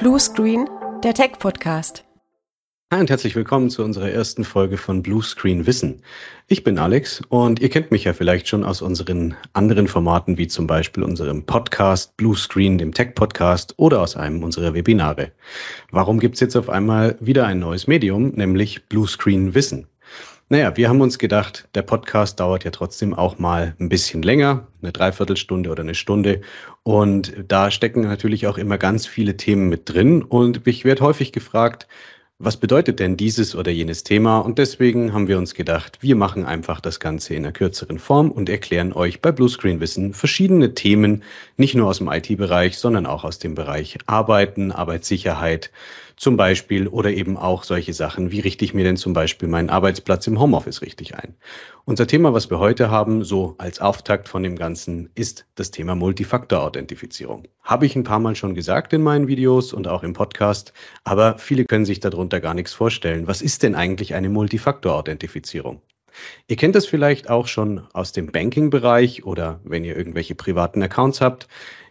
Blue Screen, der Tech-Podcast. Hi und herzlich willkommen zu unserer ersten Folge von Blue Screen Wissen. Ich bin Alex und ihr kennt mich ja vielleicht schon aus unseren anderen Formaten, wie zum Beispiel unserem Podcast Blue Screen, dem Tech-Podcast oder aus einem unserer Webinare. Warum gibt's jetzt auf einmal wieder ein neues Medium, nämlich Blue Screen Wissen? Naja, wir haben uns gedacht, der Podcast dauert ja trotzdem auch mal ein bisschen länger, eine Dreiviertelstunde oder eine Stunde. Und da stecken natürlich auch immer ganz viele Themen mit drin. Und ich werde häufig gefragt, was bedeutet denn dieses oder jenes Thema? Und deswegen haben wir uns gedacht, wir machen einfach das Ganze in einer kürzeren Form und erklären euch bei Bluescreen Wissen verschiedene Themen, nicht nur aus dem IT-Bereich, sondern auch aus dem Bereich Arbeiten, Arbeitssicherheit, zum Beispiel oder eben auch solche Sachen, wie richte ich mir denn zum Beispiel meinen Arbeitsplatz im Homeoffice richtig ein. Unser Thema, was wir heute haben, so als Auftakt von dem Ganzen, ist das Thema Multifaktor-Authentifizierung. Habe ich ein paar Mal schon gesagt in meinen Videos und auch im Podcast, aber viele können sich darunter gar nichts vorstellen. Was ist denn eigentlich eine Multifaktor-Authentifizierung? Ihr kennt das vielleicht auch schon aus dem Banking-Bereich oder wenn ihr irgendwelche privaten Accounts habt.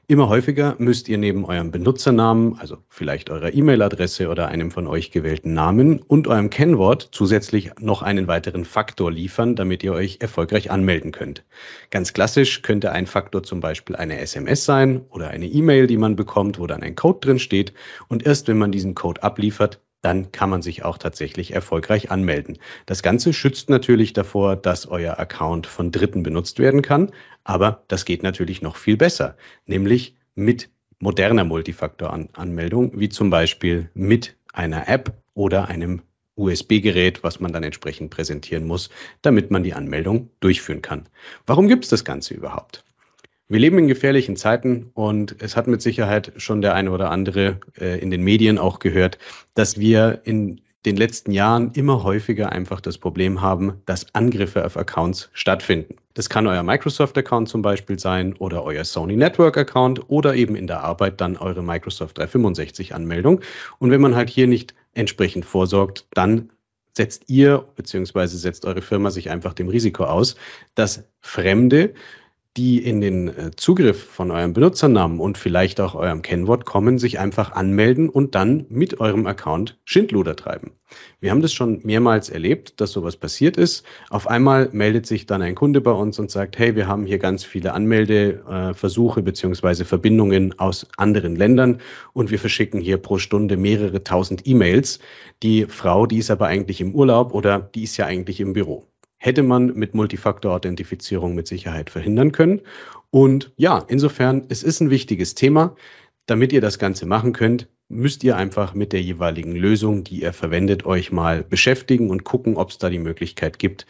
Immer häufiger müsst ihr neben eurem Benutzernamen, also vielleicht eurer E-Mail-Adresse oder einem von euch gewählten Namen und eurem Kennwort zusätzlich noch einen weiteren Faktor liefern, damit ihr euch erfolgreich anmelden könnt. Ganz klassisch könnte ein Faktor zum Beispiel eine SMS sein oder eine E-Mail, die man bekommt, wo dann ein Code drin steht. Und erst wenn man diesen Code abliefert, dann kann man sich auch tatsächlich erfolgreich anmelden. Das Ganze schützt natürlich davor, dass euer Account von Dritten benutzt werden kann, aber das geht natürlich noch viel besser, nämlich mit moderner Multifaktor-Anmeldung, wie zum Beispiel mit einer App oder einem USB-Gerät, was man dann entsprechend präsentieren muss, damit man die Anmeldung durchführen kann. Warum gibt es das Ganze überhaupt? Wir leben in gefährlichen Zeiten und es hat mit Sicherheit schon der eine oder andere äh, in den Medien auch gehört, dass wir in den letzten Jahren immer häufiger einfach das Problem haben, dass Angriffe auf Accounts stattfinden. Das kann euer Microsoft-Account zum Beispiel sein oder euer Sony Network-Account oder eben in der Arbeit dann eure Microsoft 365-Anmeldung. Und wenn man halt hier nicht entsprechend vorsorgt, dann setzt ihr bzw. setzt eure Firma sich einfach dem Risiko aus, dass Fremde die in den äh, Zugriff von eurem Benutzernamen und vielleicht auch eurem Kennwort kommen, sich einfach anmelden und dann mit eurem Account Schindluder treiben. Wir haben das schon mehrmals erlebt, dass sowas passiert ist. Auf einmal meldet sich dann ein Kunde bei uns und sagt, hey, wir haben hier ganz viele Anmeldeversuche beziehungsweise Verbindungen aus anderen Ländern und wir verschicken hier pro Stunde mehrere tausend E-Mails. Die Frau, die ist aber eigentlich im Urlaub oder die ist ja eigentlich im Büro hätte man mit Multifaktor-Authentifizierung mit Sicherheit verhindern können. Und ja, insofern, es ist ein wichtiges Thema. Damit ihr das Ganze machen könnt, müsst ihr einfach mit der jeweiligen Lösung, die ihr verwendet, euch mal beschäftigen und gucken, ob es da die Möglichkeit gibt,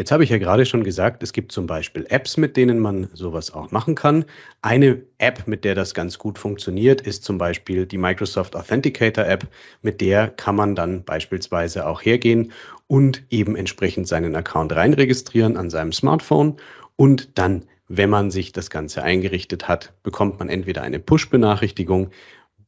Jetzt habe ich ja gerade schon gesagt, es gibt zum Beispiel Apps, mit denen man sowas auch machen kann. Eine App, mit der das ganz gut funktioniert, ist zum Beispiel die Microsoft Authenticator App. Mit der kann man dann beispielsweise auch hergehen und eben entsprechend seinen Account reinregistrieren an seinem Smartphone und dann, wenn man sich das Ganze eingerichtet hat, bekommt man entweder eine Push-Benachrichtigung,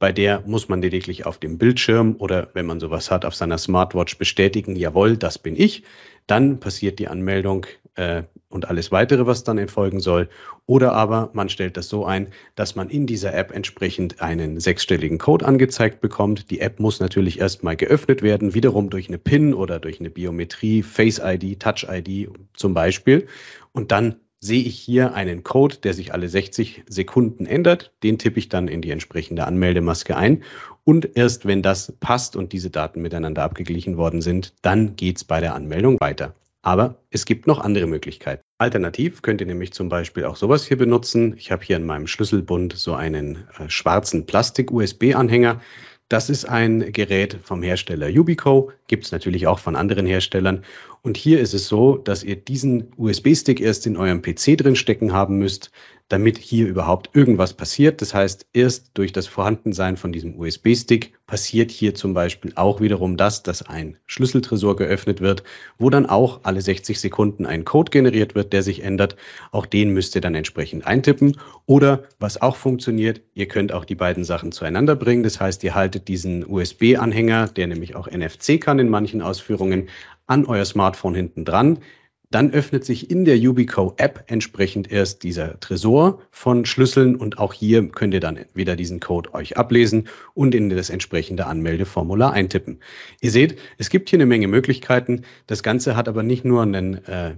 bei der muss man lediglich auf dem Bildschirm oder wenn man sowas hat, auf seiner Smartwatch bestätigen, jawohl, das bin ich. Dann passiert die Anmeldung äh, und alles weitere, was dann erfolgen soll. Oder aber man stellt das so ein, dass man in dieser App entsprechend einen sechsstelligen Code angezeigt bekommt. Die App muss natürlich erstmal geöffnet werden, wiederum durch eine PIN oder durch eine Biometrie, Face ID, Touch ID zum Beispiel. Und dann sehe ich hier einen Code, der sich alle 60 Sekunden ändert. Den tippe ich dann in die entsprechende Anmeldemaske ein. Und erst wenn das passt und diese Daten miteinander abgeglichen worden sind, dann geht's bei der Anmeldung weiter. Aber es gibt noch andere Möglichkeiten. Alternativ könnt ihr nämlich zum Beispiel auch sowas hier benutzen. Ich habe hier in meinem Schlüsselbund so einen äh, schwarzen Plastik-USB-Anhänger. Das ist ein Gerät vom Hersteller Ubico, gibt es natürlich auch von anderen Herstellern. Und hier ist es so, dass ihr diesen USB-Stick erst in eurem PC drin stecken haben müsst, damit hier überhaupt irgendwas passiert. Das heißt, erst durch das Vorhandensein von diesem USB-Stick passiert hier zum Beispiel auch wiederum das, dass ein Schlüsseltresor geöffnet wird, wo dann auch alle 60 Sekunden ein Code generiert wird, der sich ändert. Auch den müsst ihr dann entsprechend eintippen. Oder was auch funktioniert, ihr könnt auch die beiden Sachen zueinander bringen. Das heißt, ihr haltet diesen USB-Anhänger, der nämlich auch NFC kann in manchen Ausführungen, an euer Smartphone hinten dran dann öffnet sich in der Yubico App entsprechend erst dieser Tresor von Schlüsseln und auch hier könnt ihr dann wieder diesen Code euch ablesen und in das entsprechende Anmeldeformular eintippen. Ihr seht, es gibt hier eine Menge Möglichkeiten. Das Ganze hat aber nicht nur einen äh,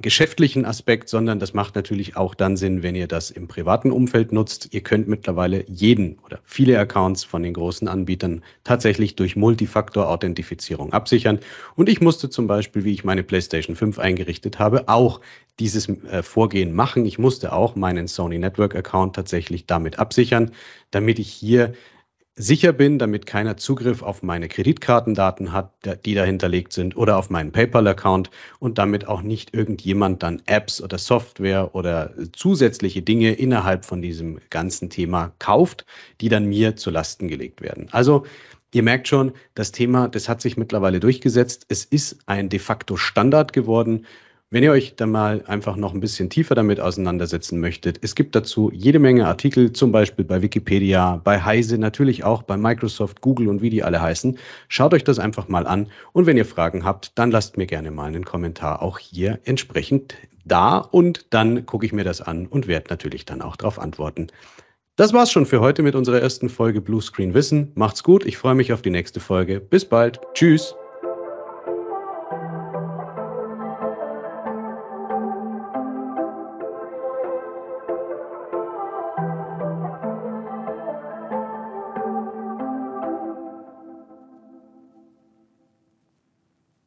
geschäftlichen Aspekt, sondern das macht natürlich auch dann Sinn, wenn ihr das im privaten Umfeld nutzt. Ihr könnt mittlerweile jeden oder viele Accounts von den großen Anbietern tatsächlich durch Multifaktor-Authentifizierung absichern. Und ich musste zum Beispiel, wie ich meine PlayStation 5 eingerichtet habe, auch dieses äh, Vorgehen machen. Ich musste auch meinen Sony Network Account tatsächlich damit absichern, damit ich hier sicher bin, damit keiner Zugriff auf meine Kreditkartendaten hat, die dahinterlegt sind oder auf meinen PayPal-Account und damit auch nicht irgendjemand dann Apps oder Software oder zusätzliche Dinge innerhalb von diesem ganzen Thema kauft, die dann mir zu Lasten gelegt werden. Also Ihr merkt schon, das Thema, das hat sich mittlerweile durchgesetzt. Es ist ein de facto Standard geworden wenn ihr euch dann mal einfach noch ein bisschen tiefer damit auseinandersetzen möchtet, es gibt dazu jede Menge Artikel, zum Beispiel bei Wikipedia, bei Heise, natürlich auch bei Microsoft, Google und wie die alle heißen. Schaut euch das einfach mal an und wenn ihr Fragen habt, dann lasst mir gerne mal einen Kommentar auch hier entsprechend da und dann gucke ich mir das an und werde natürlich dann auch darauf antworten. Das war's schon für heute mit unserer ersten Folge Bluescreen Wissen. Macht's gut, ich freue mich auf die nächste Folge. Bis bald. Tschüss.